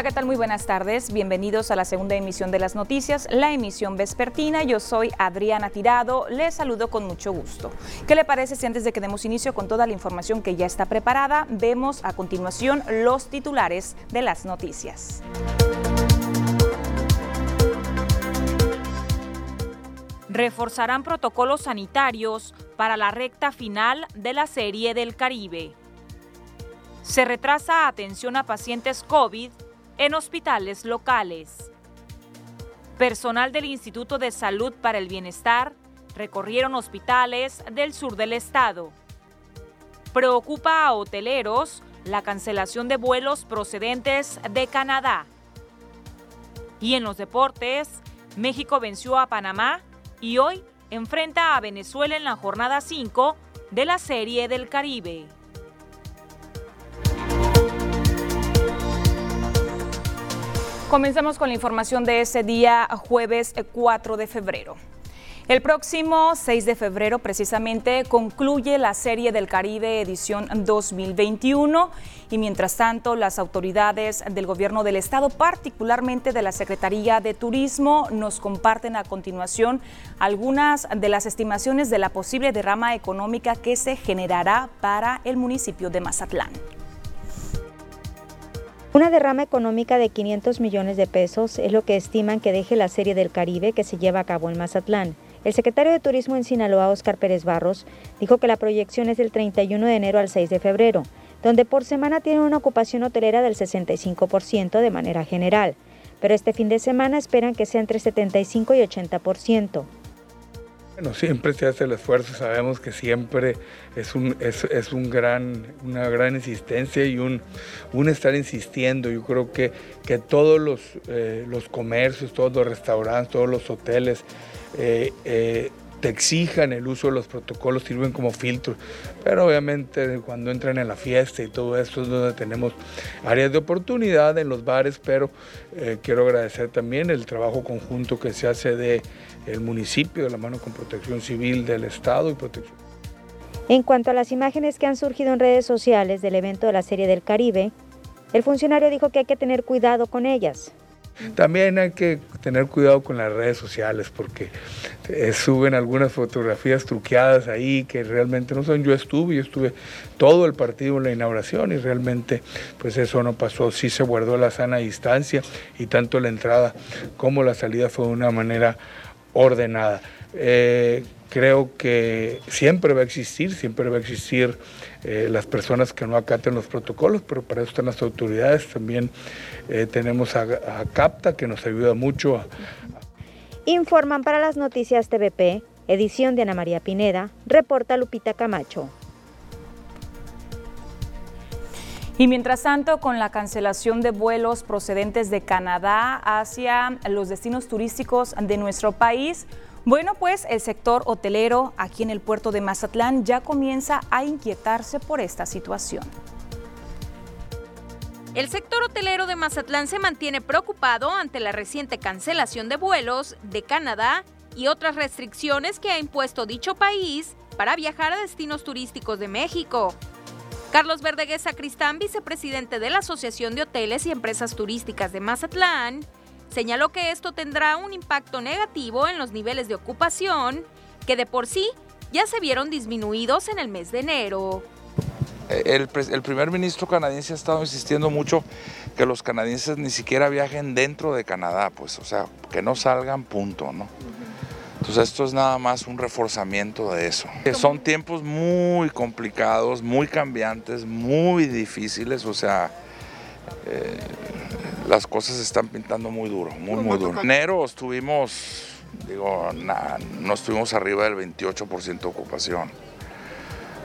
Hola, ¿qué tal? Muy buenas tardes. Bienvenidos a la segunda emisión de las noticias, la emisión vespertina. Yo soy Adriana Tirado. Les saludo con mucho gusto. ¿Qué le parece si antes de que demos inicio con toda la información que ya está preparada, vemos a continuación los titulares de las noticias? Reforzarán protocolos sanitarios para la recta final de la Serie del Caribe. Se retrasa atención a pacientes COVID en hospitales locales. Personal del Instituto de Salud para el Bienestar recorrieron hospitales del sur del estado. Preocupa a hoteleros la cancelación de vuelos procedentes de Canadá. Y en los deportes, México venció a Panamá y hoy enfrenta a Venezuela en la jornada 5 de la Serie del Caribe. Comenzamos con la información de ese día, jueves 4 de febrero. El próximo 6 de febrero precisamente concluye la Serie del Caribe edición 2021 y mientras tanto las autoridades del gobierno del estado, particularmente de la Secretaría de Turismo, nos comparten a continuación algunas de las estimaciones de la posible derrama económica que se generará para el municipio de Mazatlán. Una derrama económica de 500 millones de pesos es lo que estiman que deje la Serie del Caribe que se lleva a cabo en Mazatlán. El secretario de Turismo en Sinaloa, Oscar Pérez Barros, dijo que la proyección es del 31 de enero al 6 de febrero, donde por semana tiene una ocupación hotelera del 65% de manera general, pero este fin de semana esperan que sea entre 75 y 80%. Bueno, siempre se hace el esfuerzo, sabemos que siempre es, un, es, un gran, una gran insistencia y un, un, estar insistiendo. Yo creo que, que todos los, eh, los comercios, todos los restaurantes, todos los hoteles eh, eh, te exijan el uso de los protocolos, sirven como filtros. Pero obviamente cuando entran en la fiesta y todo esto es donde tenemos áreas de oportunidad en los bares, pero quiero agradecer también el trabajo conjunto que se hace de municipio de la mano con Protección Civil del Estado y Protección. En cuanto a las imágenes que han surgido en redes sociales del evento de la Serie del Caribe, el funcionario dijo que hay que tener cuidado con ellas. También hay que tener cuidado con las redes sociales porque eh, suben algunas fotografías truqueadas ahí que realmente no son. Yo estuve, yo estuve todo el partido en la inauguración y realmente pues eso no pasó. Sí se guardó la sana distancia y tanto la entrada como la salida fue de una manera ordenada. Eh, creo que siempre va a existir, siempre va a existir eh, las personas que no acaten los protocolos, pero para eso están las autoridades. También eh, tenemos a, a, CAPTA que nos ayuda mucho. Informan para las noticias TVP, edición de Ana María Pineda, reporta Lupita Camacho. Y mientras tanto, con la cancelación de vuelos procedentes de Canadá hacia los destinos turísticos de nuestro país, bueno, pues el sector hotelero aquí en el puerto de Mazatlán ya comienza a inquietarse por esta situación. El sector hotelero de Mazatlán se mantiene preocupado ante la reciente cancelación de vuelos de Canadá y otras restricciones que ha impuesto dicho país para viajar a destinos turísticos de México. Carlos Verdeguez Sacristán, vicepresidente de la Asociación de Hoteles y Empresas Turísticas de Mazatlán, señaló que esto tendrá un impacto negativo en los niveles de ocupación, que de por sí ya se vieron disminuidos en el mes de enero. El, primer ministro canadiense ha estado insistiendo mucho que los canadienses ni siquiera viajen dentro de Canadá, pues, o sea, que no salgan, punto, ¿no? Entonces esto es nada más un reforzamiento de eso. Son tiempos muy complicados, muy cambiantes, muy difíciles, o sea, eh, las cosas se están pintando muy duro, muy, muy duro. En enero estuvimos, digo, no estuvimos arriba del 28% de ocupación.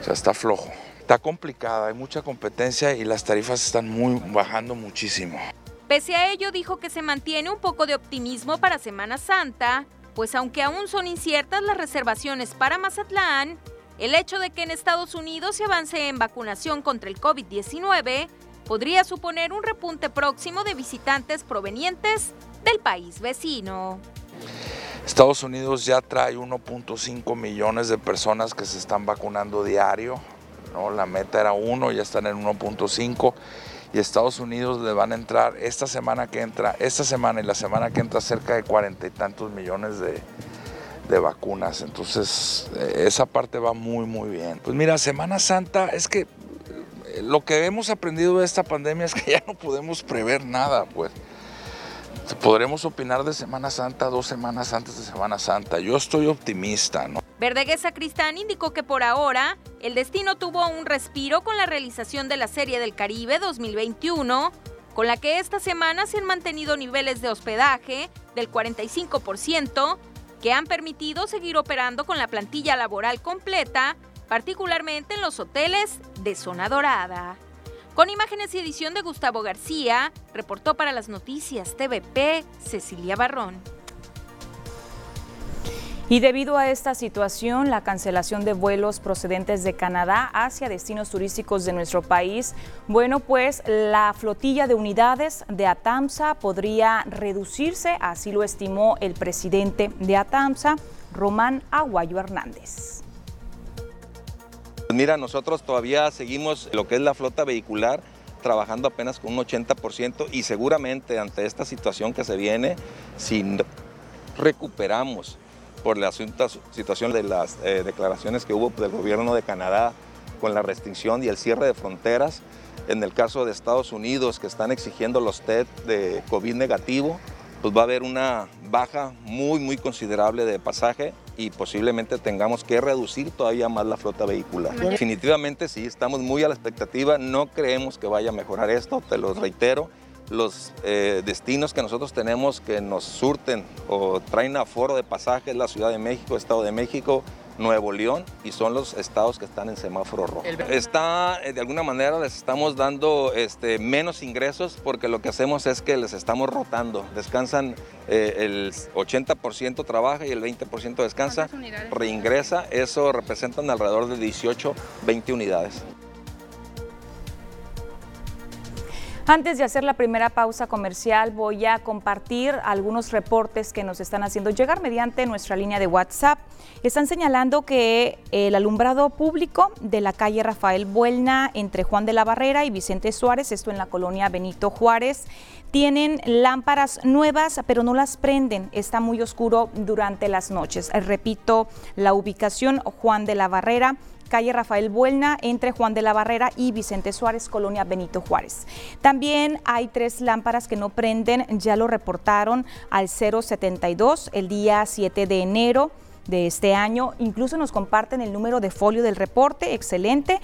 O sea, está flojo. Está complicada, hay mucha competencia y las tarifas están muy, bajando muchísimo. Pese a ello, dijo que se mantiene un poco de optimismo para Semana Santa pues aunque aún son inciertas las reservaciones para Mazatlán, el hecho de que en Estados Unidos se avance en vacunación contra el COVID-19 podría suponer un repunte próximo de visitantes provenientes del país vecino. Estados Unidos ya trae 1.5 millones de personas que se están vacunando diario. ¿no? La meta era 1, ya están en 1.5 y Estados Unidos le van a entrar esta semana que entra, esta semana y la semana que entra cerca de cuarenta y tantos millones de, de vacunas. Entonces, eh, esa parte va muy, muy bien. Pues mira, Semana Santa es que lo que hemos aprendido de esta pandemia es que ya no podemos prever nada, pues. Podremos opinar de Semana Santa dos semanas antes de Semana Santa. Yo estoy optimista, ¿no? Verdeguesa Sacristán indicó que por ahora el destino tuvo un respiro con la realización de la Serie del Caribe 2021, con la que esta semana se han mantenido niveles de hospedaje del 45%, que han permitido seguir operando con la plantilla laboral completa, particularmente en los hoteles de Zona Dorada. Con imágenes y edición de Gustavo García, reportó para las noticias TVP Cecilia Barrón. Y debido a esta situación, la cancelación de vuelos procedentes de Canadá hacia destinos turísticos de nuestro país, bueno, pues la flotilla de unidades de Atamsa podría reducirse, así lo estimó el presidente de Atamsa, Román Aguayo Hernández. Mira, nosotros todavía seguimos lo que es la flota vehicular trabajando apenas con un 80% y seguramente ante esta situación que se viene, si recuperamos por la situación de las eh, declaraciones que hubo del gobierno de Canadá con la restricción y el cierre de fronteras, en el caso de Estados Unidos que están exigiendo los TED de COVID negativo, pues va a haber una baja muy, muy considerable de pasaje y posiblemente tengamos que reducir todavía más la flota vehicular. Definitivamente sí, estamos muy a la expectativa, no creemos que vaya a mejorar esto, te lo reitero. Los eh, destinos que nosotros tenemos que nos surten o traen aforo de pasajes, la Ciudad de México, Estado de México, Nuevo León y son los estados que están en semáforo rojo. Está, eh, de alguna manera les estamos dando este, menos ingresos porque lo que hacemos es que les estamos rotando. Descansan eh, el 80% trabaja y el 20% descansa, reingresa. Eso representan alrededor de 18, 20 unidades. Antes de hacer la primera pausa comercial, voy a compartir algunos reportes que nos están haciendo llegar mediante nuestra línea de WhatsApp. Están señalando que el alumbrado público de la calle Rafael Buelna entre Juan de la Barrera y Vicente Suárez, esto en la colonia Benito Juárez, tienen lámparas nuevas, pero no las prenden. Está muy oscuro durante las noches. Repito, la ubicación Juan de la Barrera calle Rafael Buelna, entre Juan de la Barrera y Vicente Suárez, colonia Benito Juárez. También hay tres lámparas que no prenden, ya lo reportaron al 072 el día 7 de enero de este año. Incluso nos comparten el número de folio del reporte, excelente,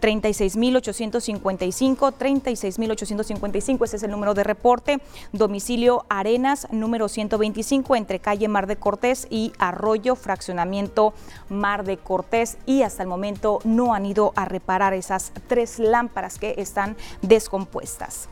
36.855, 36.855, ese es el número de reporte. Domicilio Arenas, número 125, entre calle Mar de Cortés y Arroyo, fraccionamiento Mar de Cortés. Y hasta el momento no han ido a reparar esas tres lámparas que están descompuestas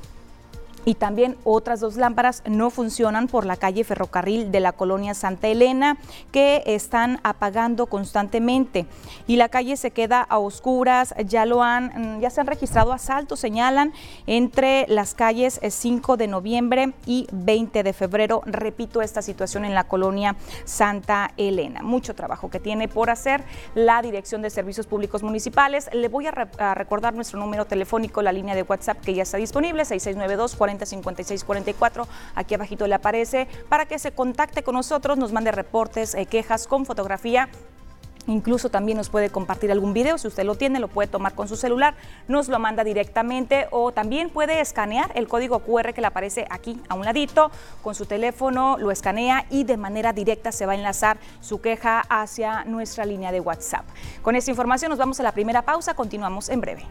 y también otras dos lámparas no funcionan por la calle Ferrocarril de la colonia Santa Elena que están apagando constantemente y la calle se queda a oscuras, ya lo han ya se han registrado asaltos señalan entre las calles 5 de noviembre y 20 de febrero. Repito esta situación en la colonia Santa Elena. Mucho trabajo que tiene por hacer la Dirección de Servicios Públicos Municipales. Le voy a, recordar nuestro número telefónico, la línea de WhatsApp que ya está disponible 6692 40 5644. Aquí abajito le aparece para que se contacte con nosotros, nos mande reportes, eh, quejas con fotografía Incluso también nos puede compartir algún video, si usted lo tiene, lo puede tomar con su celular, nos lo manda directamente o también puede escanear el código QR que le aparece aquí a un ladito, con su teléfono lo escanea y de manera directa se va a enlazar su queja hacia nuestra línea de WhatsApp. Con esta información nos vamos a la primera pausa, continuamos en breve.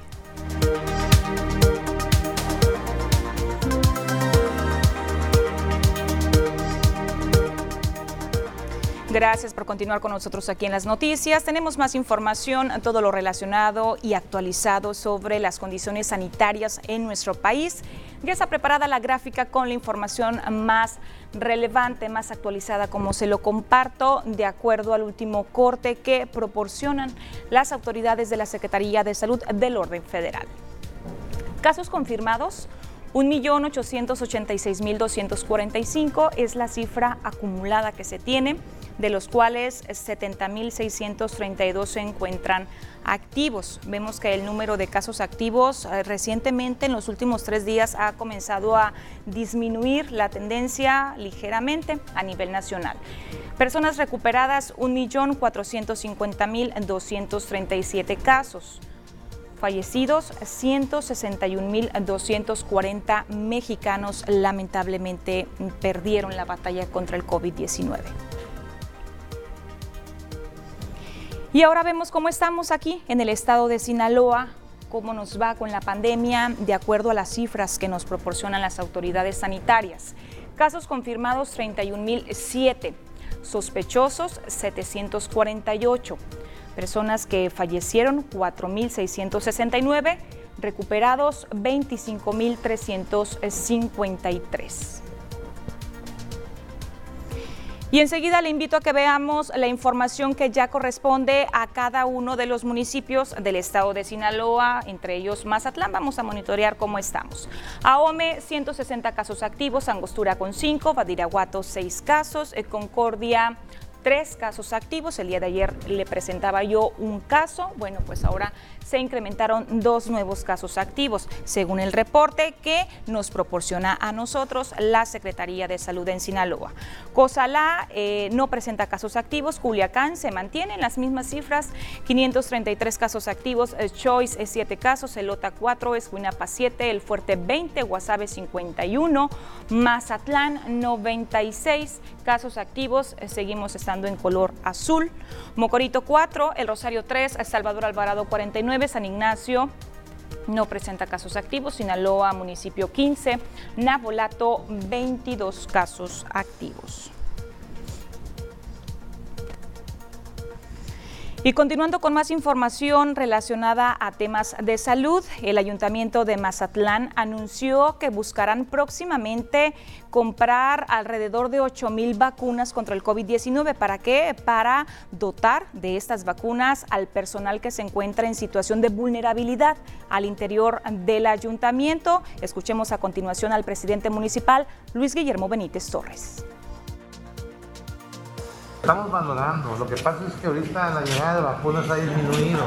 Gracias por continuar con nosotros aquí en las noticias. Tenemos más información, todo lo relacionado y actualizado sobre las condiciones sanitarias en nuestro país. Ya está preparada la gráfica con la información más relevante, más actualizada, como se lo comparto, de acuerdo al último corte que proporcionan las autoridades de la Secretaría de Salud del Orden Federal. Casos confirmados. 1.886.245 es la cifra acumulada que se tiene de los cuales 70.632 se encuentran activos. Vemos que el número de casos activos eh, recientemente en los últimos tres días ha comenzado a disminuir la tendencia ligeramente a nivel nacional. Personas recuperadas 1.450.237 casos. Fallecidos 161.240 mexicanos lamentablemente perdieron la batalla contra el COVID-19. Y ahora vemos cómo estamos aquí en el estado de Sinaloa, cómo nos va con la pandemia de acuerdo a las cifras que nos proporcionan las autoridades sanitarias. Casos confirmados 31.007, sospechosos 748, personas que fallecieron 4.669, recuperados 25.353. Y enseguida le invito a que veamos la información que ya corresponde a cada uno de los municipios del estado de Sinaloa, entre ellos Mazatlán. Vamos a monitorear cómo estamos. Ahome, 160 casos activos, Angostura con 5, Badiraguato 6 casos, eh, Concordia tres casos activos. El día de ayer le presentaba yo un caso. Bueno, pues ahora se incrementaron dos nuevos casos activos, según el reporte que nos proporciona a nosotros la Secretaría de Salud en Sinaloa. Cozalá eh, no presenta casos activos, Culiacán se mantiene en las mismas cifras, 533 casos activos, eh, Choice es 7 casos, Elota 4, Escuinapa 7, El Fuerte 20, Guasave 51, Mazatlán 96 casos activos, eh, seguimos estando en color azul, Mocorito 4, El Rosario 3, Salvador Alvarado 49, San Ignacio no presenta casos activos, Sinaloa municipio 15, Nabolato 22 casos activos. Y continuando con más información relacionada a temas de salud, el Ayuntamiento de Mazatlán anunció que buscarán próximamente comprar alrededor de 8 mil vacunas contra el COVID-19. ¿Para qué? Para dotar de estas vacunas al personal que se encuentra en situación de vulnerabilidad al interior del ayuntamiento. Escuchemos a continuación al presidente municipal, Luis Guillermo Benítez Torres. Estamos valorando. Lo que pasa es que ahorita la llegada de vacunas ha disminuido.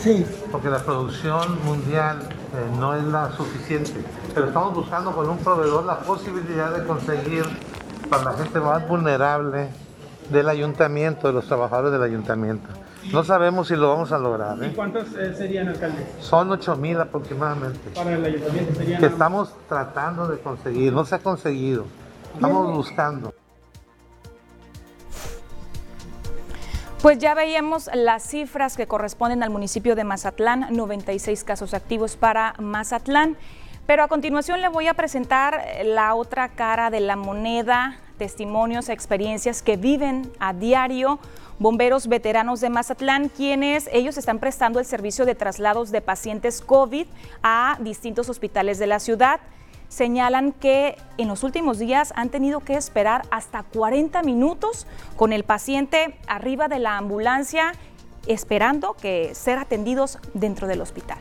Sí. Porque la producción mundial eh, no es la suficiente. Pero estamos buscando con un proveedor la posibilidad de conseguir para la gente más vulnerable del ayuntamiento, de los trabajadores del ayuntamiento. No sabemos si lo vamos a lograr. ¿Y ¿eh? cuántos eh, serían, alcalde? Son 8 mil aproximadamente. Para el ayuntamiento serían. Que estamos tratando de conseguir, no se ha conseguido. Estamos buscando. Pues ya veíamos las cifras que corresponden al municipio de Mazatlán, 96 casos activos para Mazatlán. Pero a continuación le voy a presentar la otra cara de la moneda, testimonios, experiencias que viven a diario bomberos veteranos de Mazatlán, quienes ellos están prestando el servicio de traslados de pacientes COVID a distintos hospitales de la ciudad señalan que en los últimos días han tenido que esperar hasta 40 minutos con el paciente arriba de la ambulancia esperando que ser atendidos dentro del hospital.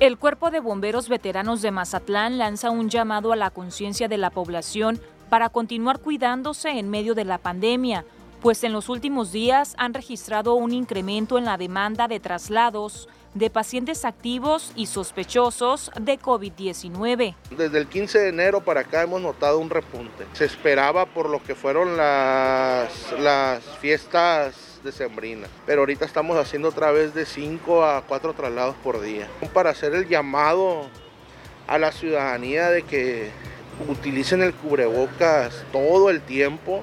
El Cuerpo de Bomberos Veteranos de Mazatlán lanza un llamado a la conciencia de la población para continuar cuidándose en medio de la pandemia, pues en los últimos días han registrado un incremento en la demanda de traslados de pacientes activos y sospechosos de COVID-19. Desde el 15 de enero para acá hemos notado un repunte. Se esperaba por lo que fueron las, las fiestas decembrinas, pero ahorita estamos haciendo otra vez de 5 a 4 traslados por día. Para hacer el llamado a la ciudadanía de que utilicen el cubrebocas todo el tiempo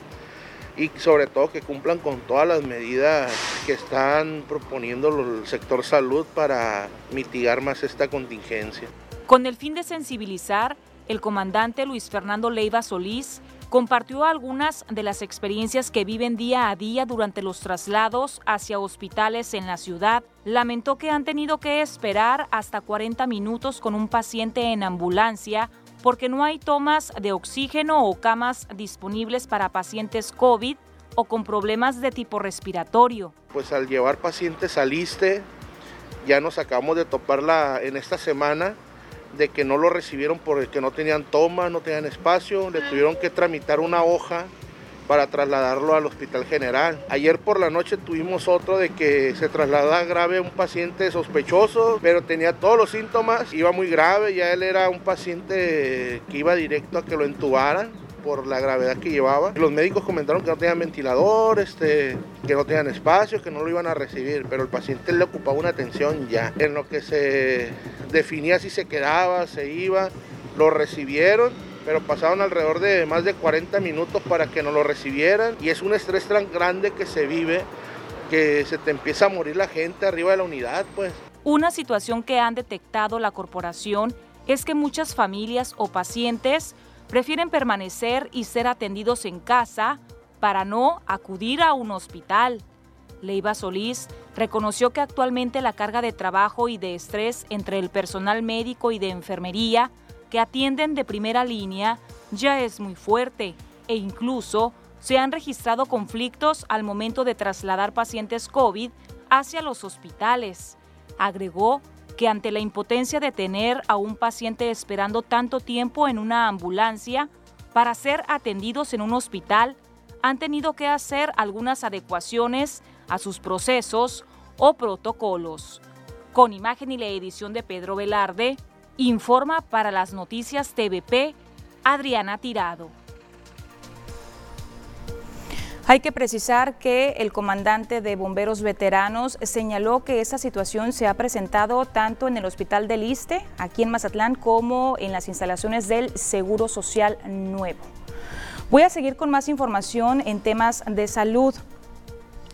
y sobre todo que cumplan con todas las medidas que están proponiendo el sector salud para mitigar más esta contingencia. Con el fin de sensibilizar, el comandante Luis Fernando Leiva Solís compartió algunas de las experiencias que viven día a día durante los traslados hacia hospitales en la ciudad. Lamentó que han tenido que esperar hasta 40 minutos con un paciente en ambulancia porque no hay tomas de oxígeno o camas disponibles para pacientes COVID o con problemas de tipo respiratorio. Pues al llevar pacientes al ISTE, ya nos acabamos de toparla en esta semana de que no lo recibieron porque no tenían toma, no tenían espacio, le tuvieron que tramitar una hoja para trasladarlo al Hospital General. Ayer por la noche tuvimos otro de que se traslada grave un paciente sospechoso, pero tenía todos los síntomas, iba muy grave, ya él era un paciente que iba directo a que lo entubaran por la gravedad que llevaba. Los médicos comentaron que no tenían ventilador, este, que no tenían espacio, que no lo iban a recibir, pero el paciente le ocupaba una atención ya. En lo que se definía si se quedaba, se iba, lo recibieron pero pasaron alrededor de más de 40 minutos para que nos lo recibieran y es un estrés tan grande que se vive que se te empieza a morir la gente arriba de la unidad, pues. Una situación que han detectado la corporación es que muchas familias o pacientes prefieren permanecer y ser atendidos en casa para no acudir a un hospital. Leiva Solís reconoció que actualmente la carga de trabajo y de estrés entre el personal médico y de enfermería que atienden de primera línea ya es muy fuerte e incluso se han registrado conflictos al momento de trasladar pacientes COVID hacia los hospitales. Agregó que ante la impotencia de tener a un paciente esperando tanto tiempo en una ambulancia para ser atendidos en un hospital, han tenido que hacer algunas adecuaciones a sus procesos o protocolos. Con imagen y la edición de Pedro Velarde, Informa para las noticias TVP Adriana Tirado. Hay que precisar que el comandante de bomberos veteranos señaló que esa situación se ha presentado tanto en el Hospital del Iste, aquí en Mazatlán, como en las instalaciones del Seguro Social Nuevo. Voy a seguir con más información en temas de salud.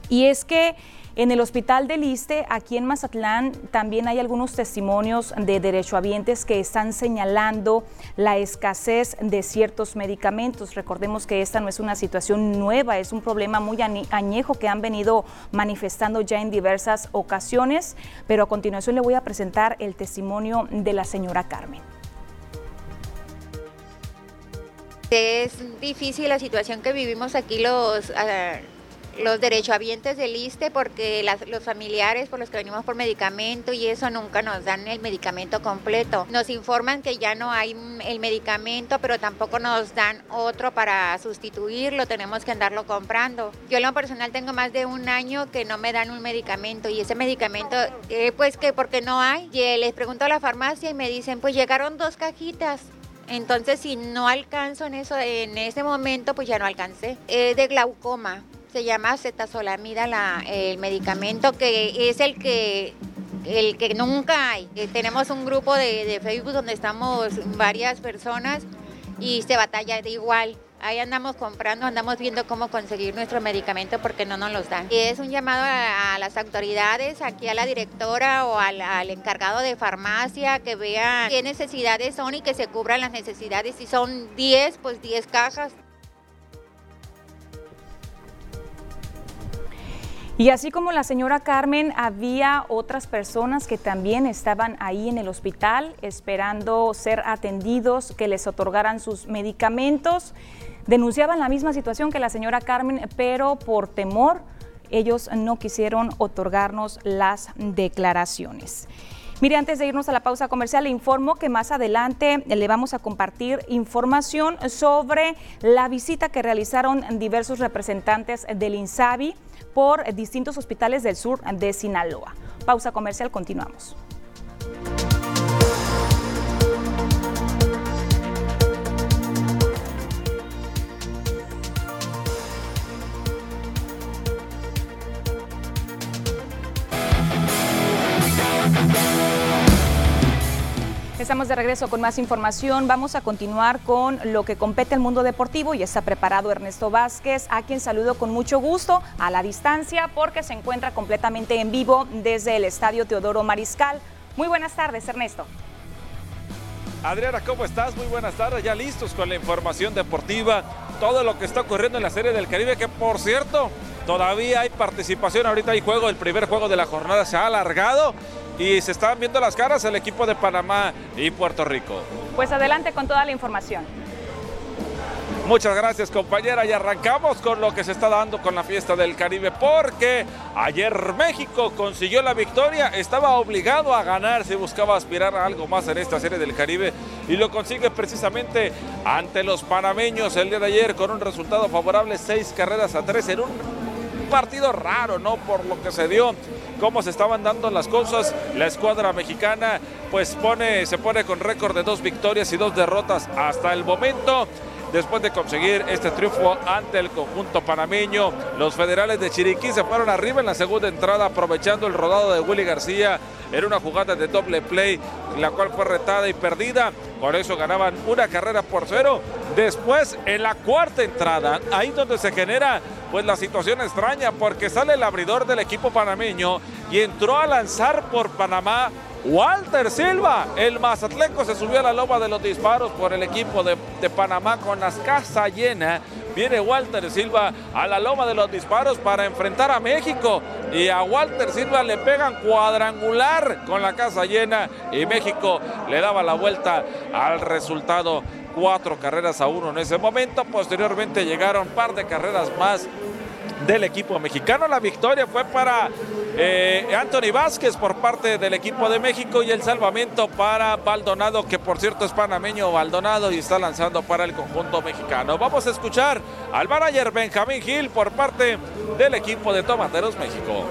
Y es que en el Hospital del Iste, aquí en Mazatlán, también hay algunos testimonios de derechohabientes que están señalando la escasez de ciertos medicamentos. Recordemos que esta no es una situación nueva, es un problema muy añejo que han venido manifestando ya en diversas ocasiones, pero a continuación le voy a presentar el testimonio de la señora Carmen. Es difícil la situación que vivimos aquí los... Ah, los derechohabientes del ISTE porque los familiares por los que venimos por medicamento y eso nunca nos dan el medicamento completo. Nos informan que ya no hay el medicamento, pero tampoco nos dan otro para sustituirlo, tenemos que andarlo comprando. Yo en lo personal tengo más de un año que no me dan un medicamento y ese medicamento, eh, pues que porque no hay, y les pregunto a la farmacia y me dicen, pues llegaron dos cajitas. Entonces, si no alcanzo en eso en ese momento, pues ya no alcancé. Es de glaucoma se llama cetazolamida la, el medicamento que es el que el que nunca hay. Eh, tenemos un grupo de, Facebook donde estamos varias personas y se batalla de igual. Ahí andamos comprando, andamos viendo cómo conseguir nuestro medicamento porque no nos los dan. Y es un llamado a, las autoridades, aquí a la directora o al, al, encargado de farmacia que vea qué necesidades son y que se cubran las necesidades. Si son 10, pues 10 cajas. Y así como la señora Carmen, había otras personas que también estaban ahí en el hospital esperando ser atendidos, que les otorgaran sus medicamentos. Denunciaban la misma situación que la señora Carmen, pero por temor ellos no quisieron otorgarnos las declaraciones. Mire, antes de irnos a la pausa comercial, le informo que más adelante le vamos a compartir información sobre la visita que realizaron diversos representantes del INSABI por distintos hospitales del sur de Sinaloa. Pausa comercial, continuamos. Estamos de regreso con más información. Vamos a continuar con lo que compete al mundo deportivo y está preparado Ernesto Vázquez, a quien saludo con mucho gusto a la distancia porque se encuentra completamente en vivo desde el Estadio Teodoro Mariscal. Muy buenas tardes, Ernesto. Adriana, ¿cómo estás? Muy buenas tardes, ya listos con la información deportiva, todo lo que está ocurriendo en la Serie del Caribe, que por cierto, todavía hay participación, ahorita hay juego, el primer juego de la jornada se ha alargado y se están viendo las caras el equipo de Panamá y Puerto Rico. Pues adelante con toda la información. Muchas gracias compañera y arrancamos con lo que se está dando con la fiesta del Caribe porque ayer México consiguió la victoria, estaba obligado a ganar si buscaba aspirar a algo más en esta serie del Caribe y lo consigue precisamente ante los panameños el día de ayer con un resultado favorable, seis carreras a tres en un partido raro, ¿no? Por lo que se dio, cómo se estaban dando las cosas. La escuadra mexicana pues pone, se pone con récord de dos victorias y dos derrotas hasta el momento después de conseguir este triunfo ante el conjunto panameño. Los federales de Chiriquí se fueron arriba en la segunda entrada aprovechando el rodado de Willy García. Era una jugada de doble play, la cual fue retada y perdida. Por eso ganaban una carrera por cero. Después, en la cuarta entrada, ahí donde se genera pues la situación extraña, porque sale el abridor del equipo panameño y entró a lanzar por Panamá Walter Silva, el mazatleco se subió a la loma de los disparos por el equipo de, Panamá con las casas llenas. Viene Walter Silva a la loma de los disparos para enfrentar a México. Y a Walter Silva le pegan cuadrangular con la casa llena. Y México le daba la vuelta al resultado. Cuatro carreras a uno en ese momento. Posteriormente llegaron un par de carreras más del equipo mexicano. La victoria fue para eh, Anthony Vázquez por parte del equipo de México y el salvamento para Baldonado, que por cierto es panameño Baldonado y está lanzando para el conjunto mexicano. Vamos a escuchar al manager Benjamín Gil por parte del equipo de Tomateros México.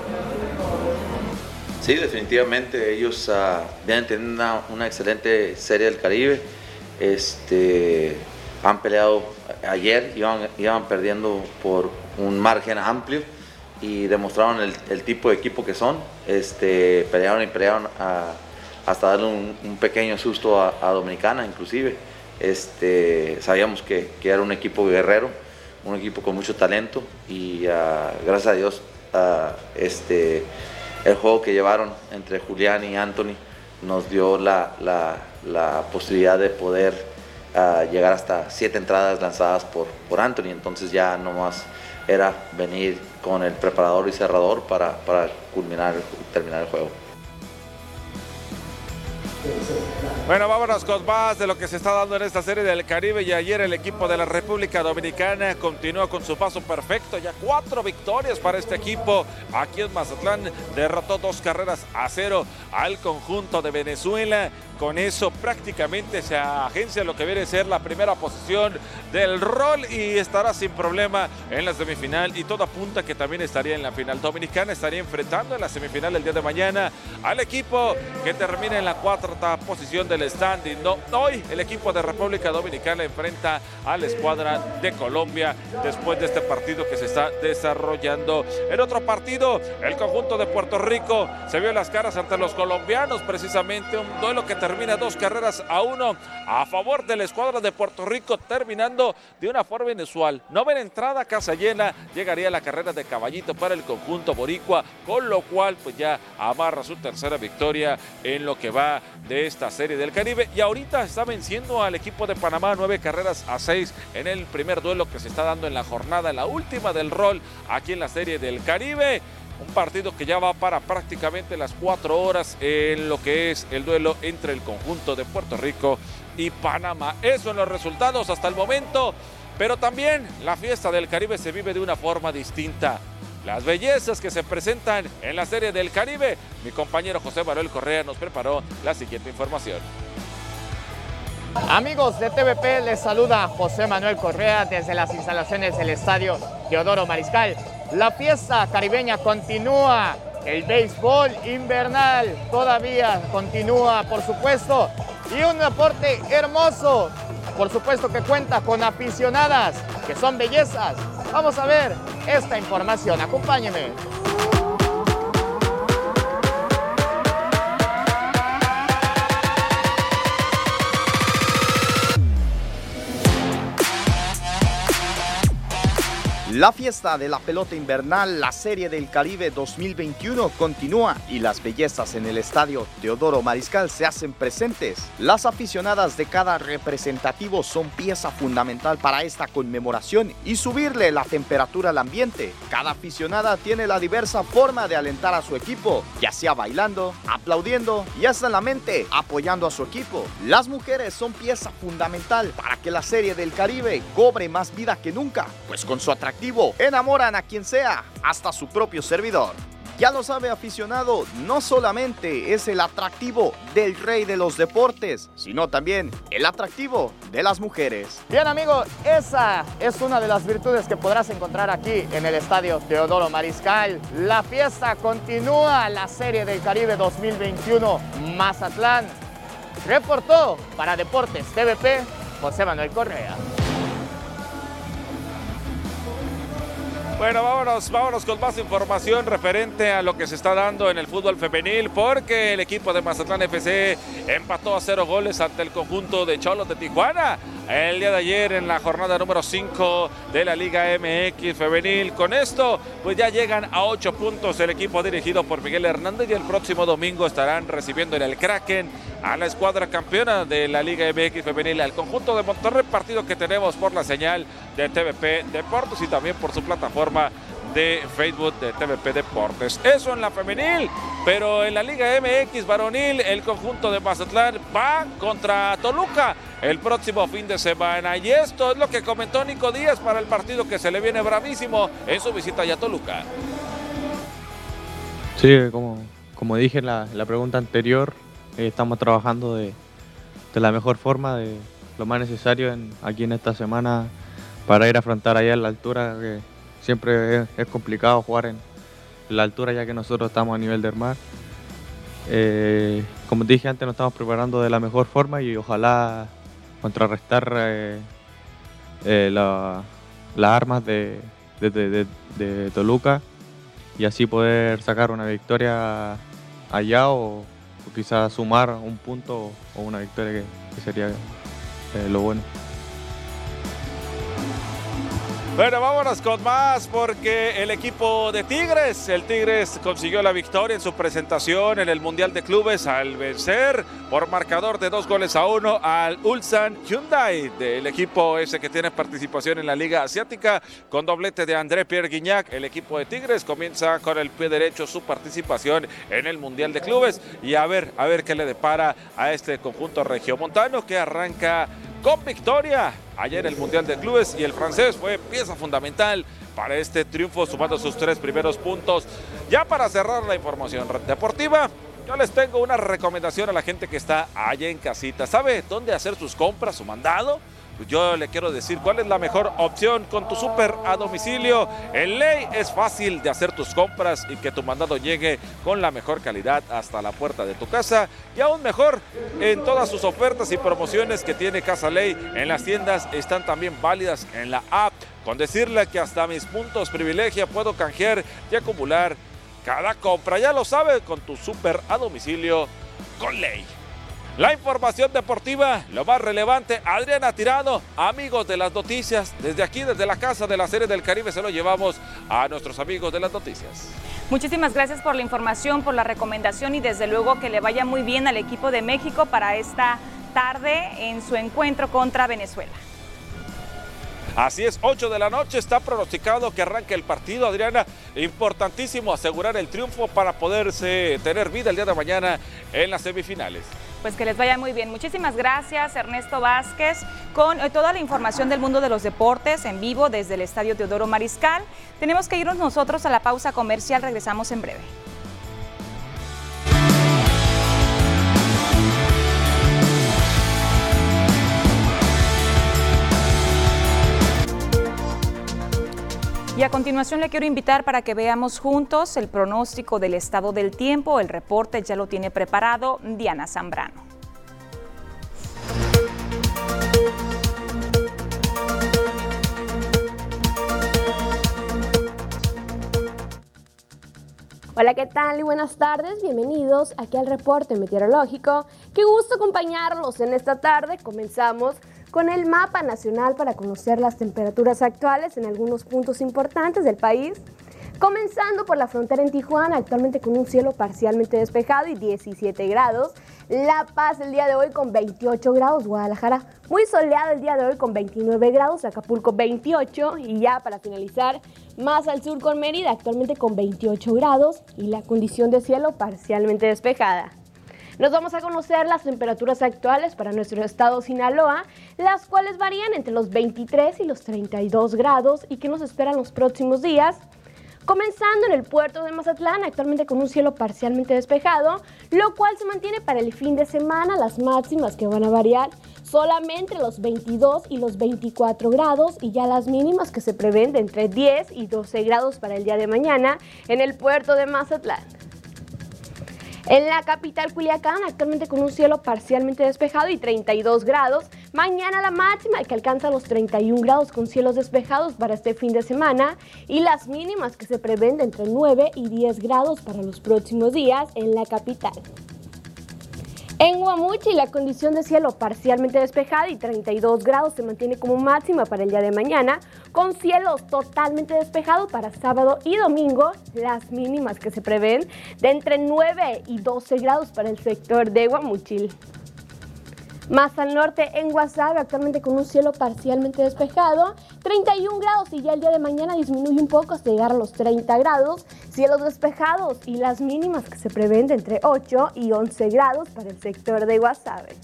Sí, definitivamente ellos uh, teniendo una, excelente serie del Caribe. Este, han peleado ayer, iban, iban perdiendo por un margen amplio y demostraron el, tipo de equipo que son. Este, pelearon y pelearon hasta darle un, pequeño susto a, Dominicana, inclusive. Este, sabíamos que, era un equipo guerrero, un equipo con mucho talento y ah, gracias a Dios ah, este, el juego que llevaron entre Julián y Anthony nos dio la, la posibilidad de poder ah, llegar hasta siete entradas lanzadas por, por Anthony, entonces ya no más era venir con el preparador y cerrador para, para culminar, terminar el juego. Bueno, vámonos con más de lo que se está dando en esta serie del Caribe y ayer el equipo de la República Dominicana continúa con su paso perfecto, ya cuatro victorias para este equipo. Aquí en Mazatlán derrotó dos carreras a cero al conjunto de Venezuela con eso prácticamente se agencia lo que viene a ser la primera posición del rol y estará sin problema en la semifinal y todo apunta que también estaría en la final. Dominicana estaría enfrentando en la semifinal el día de mañana al equipo que termina en la cuarta posición del standing. No, hoy el equipo de República Dominicana enfrenta a la escuadra de Colombia después de este partido que se está desarrollando. En otro partido, el conjunto de Puerto Rico se vio las caras ante los colombianos, precisamente un duelo que termina dos carreras a uno a favor de la escuadra de Puerto Rico, terminando de una forma inusual. Novena entrada, casa llena, llegaría la carrera de caballito para el conjunto boricua, con lo cual pues ya amarra su tercera victoria en lo que va de esta serie del Caribe. Y ahorita está venciendo al equipo de Panamá nueve carreras a seis en el primer duelo que se está dando en la jornada, la última del rol aquí en la serie del Caribe. Un partido que ya va para prácticamente las cuatro horas en lo que es el duelo entre el conjunto de Puerto Rico y Panamá. Eso en los resultados hasta el momento. Pero también la fiesta del Caribe se vive de una forma distinta. Las bellezas que se presentan en la serie del Caribe. Mi compañero José Manuel Correa nos preparó la siguiente información. Amigos de TVP, les saluda José Manuel Correa desde las instalaciones del Estadio Teodoro Mariscal. La fiesta caribeña continúa, el béisbol invernal todavía continúa, por supuesto, y un deporte hermoso, por supuesto que cuenta con aficionadas, que son bellezas. Vamos a ver esta información, acompáñenme. La fiesta de la pelota invernal, la Serie del Caribe 2021 continúa y las bellezas en el estadio Teodoro Mariscal se hacen presentes. Las aficionadas de cada representativo son pieza fundamental para esta conmemoración y subirle la temperatura al ambiente. Cada aficionada tiene la diversa forma de alentar a su equipo, ya sea bailando, aplaudiendo y hasta en la mente apoyando a su equipo. Las mujeres son pieza fundamental para que la Serie del Caribe cobre más vida que nunca, pues con su atractivo enamoran a quien sea, hasta su propio servidor. Ya lo sabe aficionado, no solamente es el atractivo del rey de los deportes, sino también el atractivo de las mujeres. Bien amigo, esa es una de las virtudes que podrás encontrar aquí en el Estadio Teodoro Mariscal. La fiesta continúa, la Serie del Caribe 2021 Mazatlán. Reportó para Deportes TVP José Manuel Correa. Bueno, vámonos, vámonos con más información referente a lo que se está dando en el fútbol femenil, porque el equipo de Mazatlán FC empató a cero goles ante el conjunto de Cholos de Tijuana el día de ayer en la jornada número 5 de la Liga MX femenil. Con esto, pues ya llegan a 8 puntos el equipo dirigido por Miguel Hernández y el próximo domingo estarán recibiendo en el Kraken a la escuadra campeona de la Liga MX femenil, al conjunto de Monterrey, partido que tenemos por la señal de TVP Deportes y también por su plataforma de Facebook de TVP Deportes. Eso en la femenil, pero en la Liga MX varonil, el conjunto de Mazatlán va contra Toluca el próximo fin de semana. Y esto es lo que comentó Nico Díaz para el partido que se le viene bravísimo en su visita a Toluca. Sí, como, como dije en la, pregunta anterior, eh, estamos trabajando de, la mejor forma, de lo más necesario aquí en esta semana para ir a afrontar allá en la altura que siempre es, complicado jugar en la altura ya que nosotros estamos a nivel del mar. Eh, como dije antes, nos estamos preparando de la mejor forma y ojalá contrarrestar eh, eh, las armas de, Toluca y así poder sacar una victoria allá o, quizás sumar un punto o una victoria que, sería lo bueno. Bueno, vámonos con más porque el equipo de Tigres, el Tigres consiguió la victoria en su presentación en el Mundial de Clubes al vencer por marcador de dos goles a uno al Ulsan Hyundai del equipo ese que tiene participación en la Liga Asiática con doblete de André Pierre Guignac. El equipo de Tigres comienza con el pie derecho su participación en el Mundial de Clubes y a ver, a ver qué le depara a este conjunto regiomontano que arranca con victoria ayer el Mundial de Clubes y el francés fue pieza fundamental para este triunfo sumando sus tres primeros puntos. Ya para cerrar la información deportiva, yo les tengo una recomendación a la gente que está allá en casita. ¿Sabe dónde hacer sus compras, su mandado? Pues yo le quiero decir cuál es la mejor opción con tu súper a domicilio. En ley es fácil de hacer tus compras y que tu mandado llegue con la mejor calidad hasta la puerta de tu casa y aún mejor en todas sus ofertas y promociones que tiene Casa Ley en las tiendas están también válidas en la app. Con decirle que hasta mis puntos privilegia puedo canjear y acumular cada compra. Ya lo sabe con tu súper a domicilio con Ley. La información deportiva, lo más relevante, Adriana Tirado, amigos de las noticias, desde aquí, desde la casa de la serie del Caribe, se lo llevamos a nuestros amigos de las noticias. Muchísimas gracias por la información, por la recomendación y desde luego que le vaya muy bien al equipo de México para esta tarde en su encuentro contra Venezuela. Así es, 8 de la noche está pronosticado que arranque el partido, Adriana. Importantísimo asegurar el triunfo para poderse tener vida el día de mañana en las semifinales pues que les vaya muy bien. Muchísimas gracias Ernesto Vázquez con eh, toda la información del mundo de los deportes en vivo desde el Estadio Teodoro Mariscal. Tenemos que irnos nosotros a la pausa comercial, regresamos en breve. Y a continuación le quiero invitar para que veamos juntos el pronóstico del estado del tiempo. El reporte ya lo tiene preparado Diana Zambrano. Hola, ¿qué tal? Y buenas tardes, bienvenidos aquí al reporte meteorológico. Qué gusto acompañarlos en esta tarde. Comenzamos con el mapa nacional para conocer las temperaturas actuales en algunos puntos importantes del país. Comenzando por la frontera en Tijuana, actualmente con un cielo parcialmente despejado y 17 grados. La Paz el día de hoy con 28 grados. Guadalajara muy soleado el día de hoy con 29 grados. Acapulco 28. Y ya para finalizar, más al sur con Mérida, actualmente con 28 grados y la condición de cielo parcialmente despejada. Nos vamos a conocer las temperaturas actuales para nuestro estado Sinaloa, las cuales varían entre los 23 y los 32 grados y que nos esperan los próximos días. Comenzando en el puerto de Mazatlán, actualmente con un cielo parcialmente despejado, lo cual se mantiene para el fin de semana, las máximas que van a variar solamente los 22 y los 24 grados y ya las mínimas que se prevén de entre 10 y 12 grados para el día de mañana en el puerto de Mazatlán. En la capital Culiacán, actualmente con un cielo parcialmente despejado y 32 grados. Mañana la máxima que alcanza los 31 grados con cielos despejados para este fin de semana y las mínimas que se prevén de entre 9 y 10 grados para los próximos días en la capital. En Guamuchi la condición de cielo parcialmente despejada y 32 grados se mantiene como máxima para el día de mañana, con cielos totalmente despejados para sábado y domingo, las mínimas que se prevén de entre 9 y 12 grados para el sector de Guamuchil. Más al norte, en Guasave, actualmente con un cielo parcialmente despejado, 31 grados y ya el día de mañana disminuye un poco hasta llegar a los 30 grados, cielos despejados y las mínimas que se prevén de entre 8 y 11 grados para el sector de Guasave.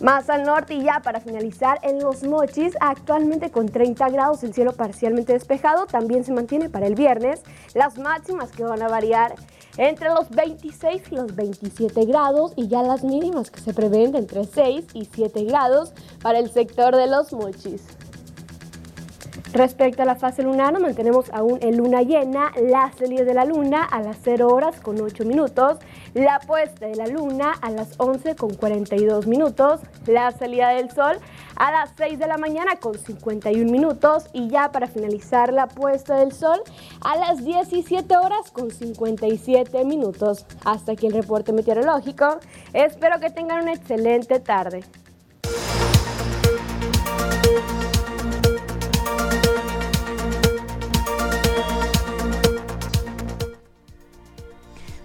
Más al norte y ya para finalizar en Los Mochis, actualmente con 30 grados el cielo parcialmente despejado, también se mantiene para el viernes, las máximas que van a variar entre los 26 y los 27 grados y ya las mínimas que se prevén entre 6 y 7 grados para el sector de los mochis. Respecto a la fase lunar, mantenemos aún en luna llena, la salida de la luna a las 0 horas con 8 minutos, la puesta de la luna a las 11 con 42 minutos, la salida del sol a las 6 de la mañana con 51 minutos y ya para finalizar la puesta del sol a las 17 horas con 57 minutos. Hasta aquí el reporte meteorológico. Espero que tengan una excelente tarde.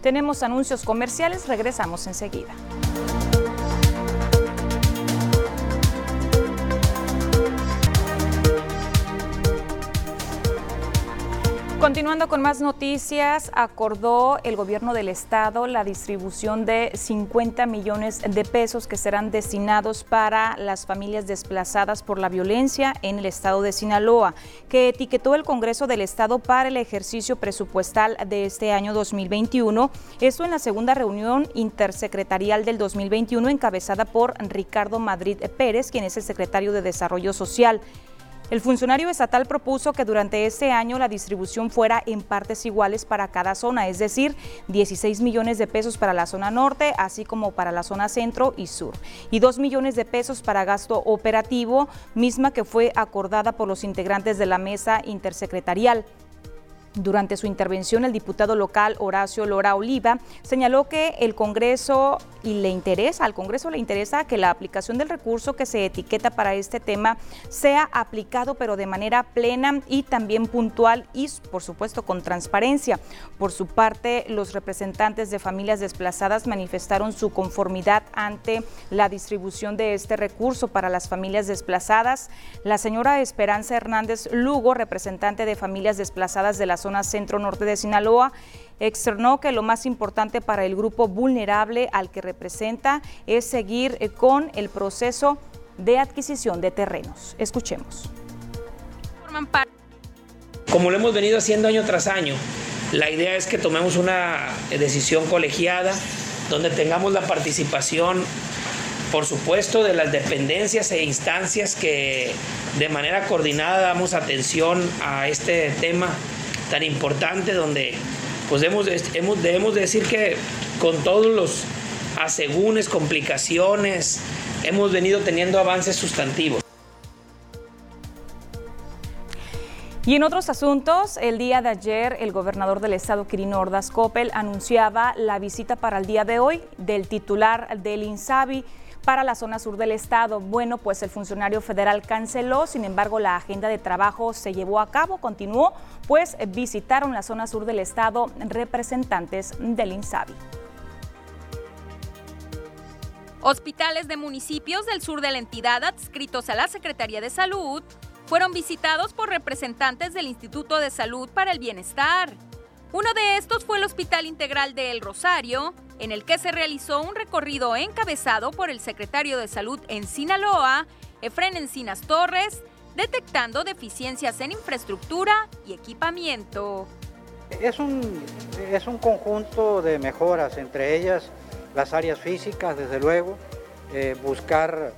Tenemos anuncios comerciales, regresamos enseguida. Continuando con más noticias, acordó el gobierno del estado la distribución de 50 millones de pesos que serán destinados para las familias desplazadas por la violencia en el estado de Sinaloa, que etiquetó el Congreso del Estado para el ejercicio presupuestal de este año 2021. Esto en la segunda reunión intersecretarial del 2021 encabezada por Ricardo Madrid Pérez, quien es el secretario de Desarrollo Social. El funcionario estatal propuso que durante este año la distribución fuera en partes iguales para cada zona, es decir, 16 millones de pesos para la zona norte, así como para la zona centro y sur, y 2 millones de pesos para gasto operativo, misma que fue acordada por los integrantes de la mesa intersecretarial. Durante su intervención, el diputado local Horacio Lora Oliva señaló que el Congreso y le interesa, al Congreso le interesa que la aplicación del recurso que se etiqueta para este tema sea aplicado pero de manera plena y también puntual y por supuesto con transparencia. Por su parte, los representantes de familias desplazadas manifestaron su conformidad ante la distribución de este recurso para las familias desplazadas. La señora Esperanza Hernández Lugo, representante de familias desplazadas de la zona centro-norte de Sinaloa, externó que lo más importante para el grupo vulnerable al que representa es seguir eh, con el proceso de adquisición de terrenos. Escuchemos. Como lo hemos venido haciendo año tras año, la idea es que tomemos una decisión colegiada donde tengamos la participación, por supuesto, de las dependencias e instancias que de manera coordinada damos atención a este tema tan importante donde pues debemos, debemos decir que con todos los asegúnes, complicaciones, hemos venido teniendo avances sustantivos. Y en otros asuntos, el día de ayer el gobernador del estado, Quirino Ordaz Coppel, anunciaba la visita para el día de hoy del titular del INSABI para la zona sur del estado. Bueno, pues el funcionario federal canceló, sin embargo la agenda de trabajo se llevó a cabo, continuó, pues visitaron la zona sur del estado representantes del INSABI. Hospitales de municipios del sur de la entidad adscritos a la Secretaría de Salud fueron visitados por representantes del Instituto de Salud para el Bienestar. Uno de estos fue el Hospital Integral de El Rosario, en el que se realizó un recorrido encabezado por el secretario de Salud en Sinaloa, Efren Encinas Torres, detectando deficiencias en infraestructura y equipamiento. Es un, es un conjunto de mejoras, entre ellas las áreas físicas, desde luego, eh, buscar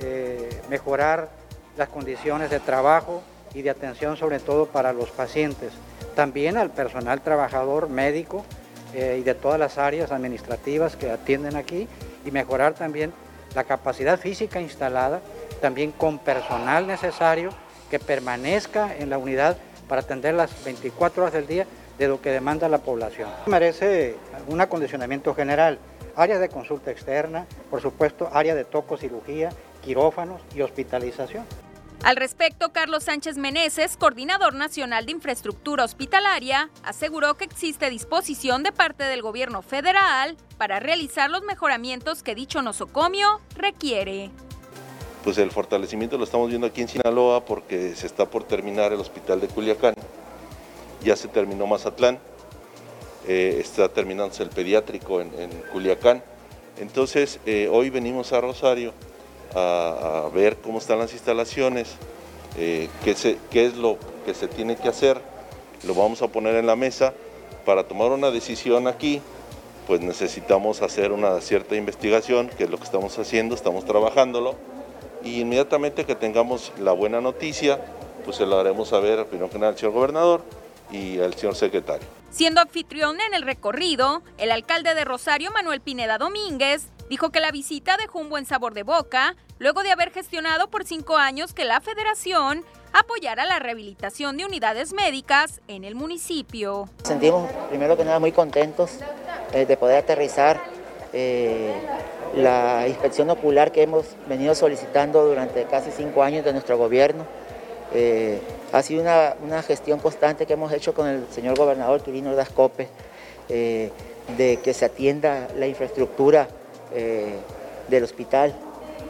eh, mejorar las condiciones de trabajo y de atención sobre todo para los pacientes. También al personal trabajador médico eh, y de todas las áreas administrativas que atienden aquí y mejorar también la capacidad física instalada, también con personal necesario que permanezca en la unidad para atender las 24 horas del día de lo que demanda la población. Merece un acondicionamiento general, áreas de consulta externa, por supuesto, área de tococirugía, quirófanos y hospitalización. Al respecto, Carlos Sánchez Meneses, coordinador nacional de infraestructura hospitalaria, aseguró que existe disposición de parte del gobierno federal para realizar los mejoramientos que dicho nosocomio requiere. Pues el fortalecimiento lo estamos viendo aquí en Sinaloa porque se está por terminar el hospital de Culiacán, ya se terminó Mazatlán, eh, está terminándose el pediátrico en, Culiacán. Entonces, eh, hoy venimos a Rosario a, ver cómo están las instalaciones, eh, qué, qué es lo que se tiene que hacer, lo vamos a poner en la mesa. Para tomar una decisión aquí, pues necesitamos hacer una cierta investigación, que es lo que estamos haciendo, estamos trabajándolo, y inmediatamente que tengamos la buena noticia, pues se lo haremos saber primero que nada al señor gobernador y al señor secretario. Siendo anfitrión en el recorrido, el alcalde de Rosario, Manuel Pineda Domínguez, dijo que la visita dejó un buen sabor de boca, luego de haber gestionado por cinco años que la federación apoyara la rehabilitación de unidades médicas en el municipio. Sentimos primero que nada muy contentos eh, de poder aterrizar eh, la inspección ocular que hemos venido solicitando durante casi cinco años de nuestro gobierno. Eh, ha sido una, gestión constante que hemos hecho con el señor gobernador Quirino Ordaz Cope, de que se atienda la infraestructura eh, del hospital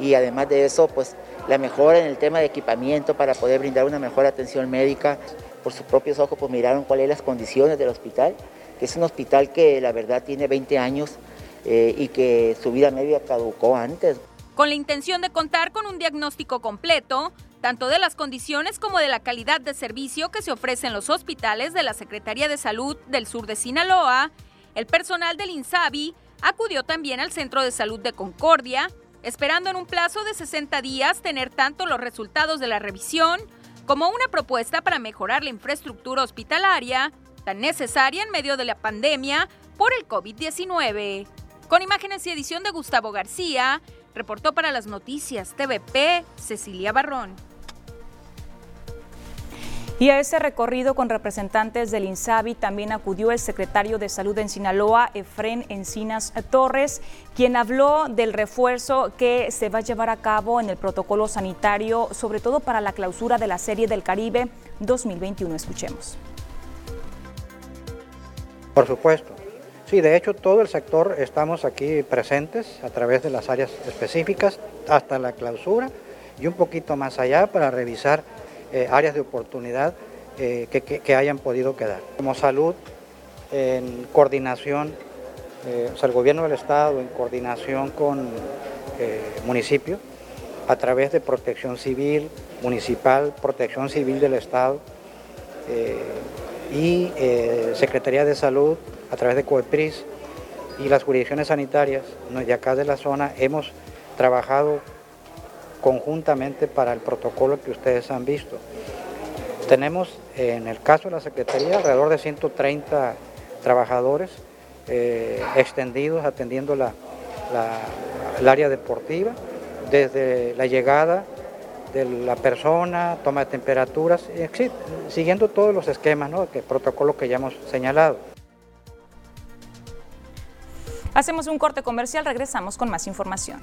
y además de eso, pues la mejora en el tema de equipamiento para poder brindar una mejor atención médica. Por sus propios ojos, pues miraron cuáles las condiciones del hospital, que es un hospital que la verdad tiene 20 años eh, y que su vida media caducó antes. Con la intención de contar con un diagnóstico completo, tanto de las condiciones como de la calidad de servicio que se ofrece en los hospitales de la Secretaría de Salud del sur de Sinaloa, el personal del INSABI acudió también al Centro de Salud de Concordia, esperando en un plazo de 60 días tener tanto los resultados de la revisión como una propuesta para mejorar la infraestructura hospitalaria tan necesaria en medio de la pandemia por el COVID-19. Con imágenes y edición de Gustavo García, reportó para las noticias TVP Cecilia Barrón. Y a ese recorrido con representantes del INSABI también acudió el secretario de Salud en Sinaloa, Efren Encinas Torres, quien habló del refuerzo que se va a llevar a cabo en el protocolo sanitario, sobre todo para la clausura de la Serie del Caribe 2021. Escuchemos. Por supuesto. Sí, de hecho todo el sector estamos aquí presentes a través de las áreas específicas hasta la clausura y un poquito más allá para revisar eh, áreas de oportunidad eh, que, hayan podido quedar. Como salud, en coordinación, eh, o sea, el gobierno del Estado en coordinación con municipios, a través de protección civil, municipal, protección civil del Estado y Secretaría de Salud, a través de COEPRIS y las jurisdicciones sanitarias de acá de la zona, hemos trabajado conjuntamente para el protocolo que ustedes han visto. Tenemos en el caso de la Secretaría alrededor de 130 trabajadores eh, extendidos atendiendo la, el área deportiva, desde la llegada de la persona, toma de temperaturas, siguiendo todos los esquemas, ¿no? que protocolo que ya hemos señalado. Hacemos un corte comercial, regresamos con más información.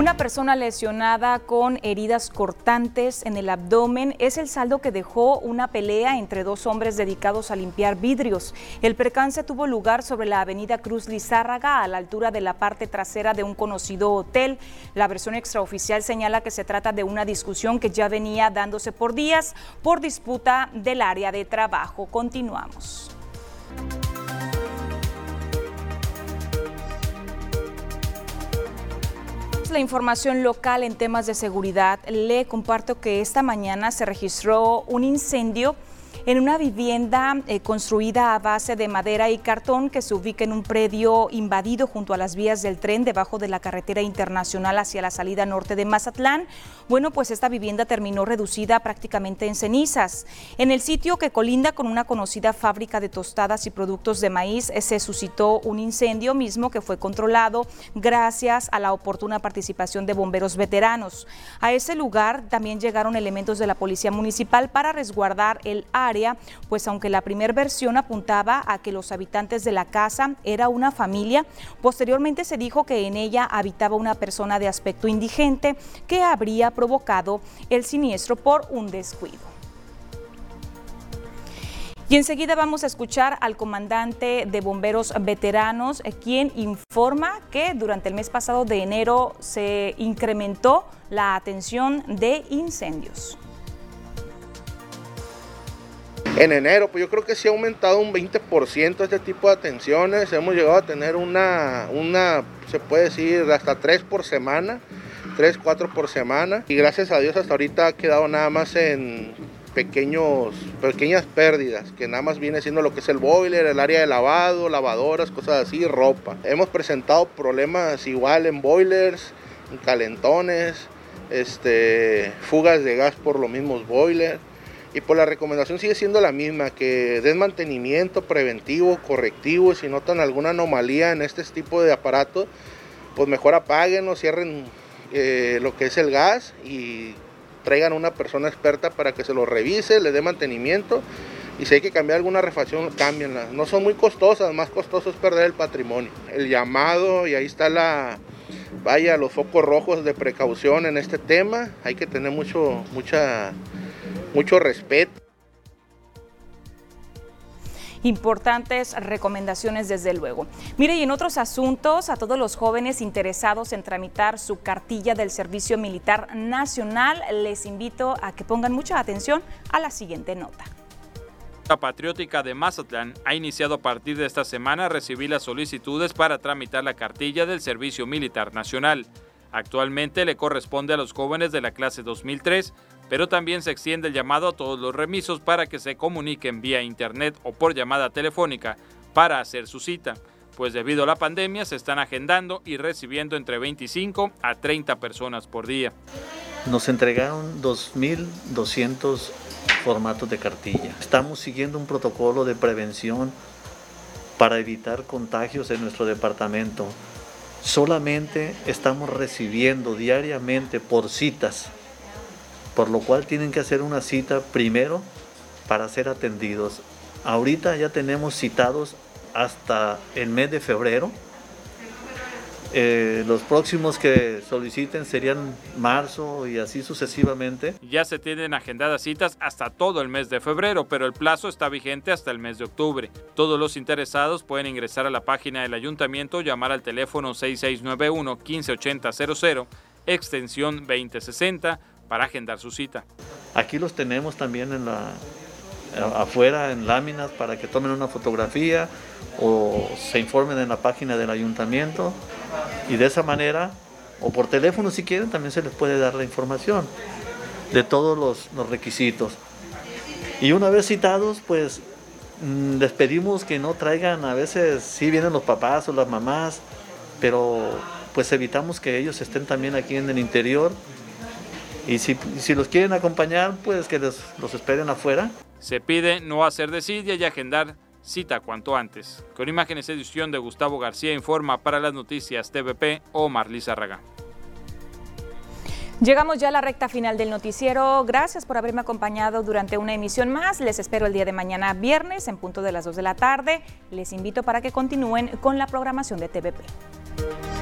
Una persona lesionada con heridas cortantes en el abdomen es el saldo que dejó una pelea entre dos hombres dedicados a limpiar vidrios. El percance tuvo lugar sobre la avenida Cruz Lizárraga a la altura de la parte trasera de un conocido hotel. La versión extraoficial señala que se trata de una discusión que ya venía dándose por días por disputa del área de trabajo. Continuamos. La información local en temas de seguridad, le comparto que esta mañana se registró un incendio en una vivienda eh, construida a base de madera y cartón que se ubica en un predio invadido junto a las vías del tren debajo de la carretera internacional hacia la salida norte de Mazatlán. Bueno, pues esta vivienda terminó reducida prácticamente en cenizas. En el sitio que colinda con una conocida fábrica de tostadas y productos de maíz eh, se suscitó un incendio mismo que fue controlado gracias a la oportuna participación de bomberos veteranos. A ese lugar también llegaron elementos de la Policía Municipal para resguardar el área pues aunque la primera versión apuntaba a que los habitantes de la casa era una familia, posteriormente se dijo que en ella habitaba una persona de aspecto indigente que habría provocado el siniestro por un descuido. Y enseguida vamos a escuchar al comandante de bomberos veteranos, eh, quien informa que durante el mes pasado de enero se incrementó la atención de incendios. En enero, pues yo creo que sí ha aumentado un 20% este tipo de atenciones. Hemos llegado a tener una, una, se puede decir, hasta tres por semana, tres, cuatro por semana. Y gracias a Dios hasta ahorita ha quedado nada más en pequeños, pequeñas pérdidas, que nada más viene siendo lo que es el boiler, el área de lavado, lavadoras, cosas así, ropa. Hemos presentado problemas igual en boilers, en calentones, este, fugas de gas por los mismos boilers y pues la recomendación sigue siendo la misma, que den mantenimiento preventivo, correctivo, si notan alguna anomalía en este tipo de aparato, pues mejor apaguen o cierren eh, lo que es el gas y traigan una persona experta para que se lo revise, le dé mantenimiento y si hay que cambiar alguna refacción, cámbienla. No son muy costosas, más costoso es perder el patrimonio. El llamado y ahí está la, vaya, los focos rojos de precaución en este tema, hay que tener mucho, mucha mucho respeto. Importantes recomendaciones desde luego. Mire, y en otros asuntos, a todos los jóvenes interesados en tramitar su cartilla del Servicio Militar Nacional, les invito a que pongan mucha atención a la siguiente nota. La Patriótica de Mazatlán ha iniciado a partir de esta semana a recibir las solicitudes para tramitar la cartilla del Servicio Militar Nacional. Actualmente le corresponde a los jóvenes de la clase 2003 pero también se extiende el llamado a todos los remisos para que se comuniquen vía internet o por llamada telefónica para hacer su cita, pues debido a la pandemia se están agendando y recibiendo entre 25 a 30 personas por día. Nos entregaron 2.200 formatos de cartilla. Estamos siguiendo un protocolo de prevención para evitar contagios en nuestro departamento. Solamente estamos recibiendo diariamente por citas por lo cual tienen que hacer una cita primero para ser atendidos. Ahorita ya tenemos citados hasta el mes de febrero. Eh, los próximos que soliciten serían marzo y así sucesivamente. Ya se tienen agendadas citas hasta todo el mes de febrero, pero el plazo está vigente hasta el mes de octubre. Todos los interesados pueden ingresar a la página del ayuntamiento o llamar al teléfono 6691 158000, extensión 2060 para agendar su cita. Aquí los tenemos también en la, afuera en láminas para que tomen una fotografía o se informen en la página del ayuntamiento y de esa manera o por teléfono si quieren también se les puede dar la información de todos los, requisitos. Y una vez citados pues mm, les pedimos que no traigan, a veces sí vienen los papás o las mamás, pero pues evitamos que ellos estén también aquí en el interior y si, los quieren acompañar, pues que los, los esperen afuera. Se pide no hacer desidia y agendar cita cuanto antes. Con imágenes edición de Gustavo García informa para las noticias TVP Omar Lizarraga. Llegamos ya a la recta final del noticiero. Gracias por haberme acompañado durante una emisión más. Les espero el día de mañana viernes en punto de las 2 de la tarde. Les invito para que continúen con la programación de TVP.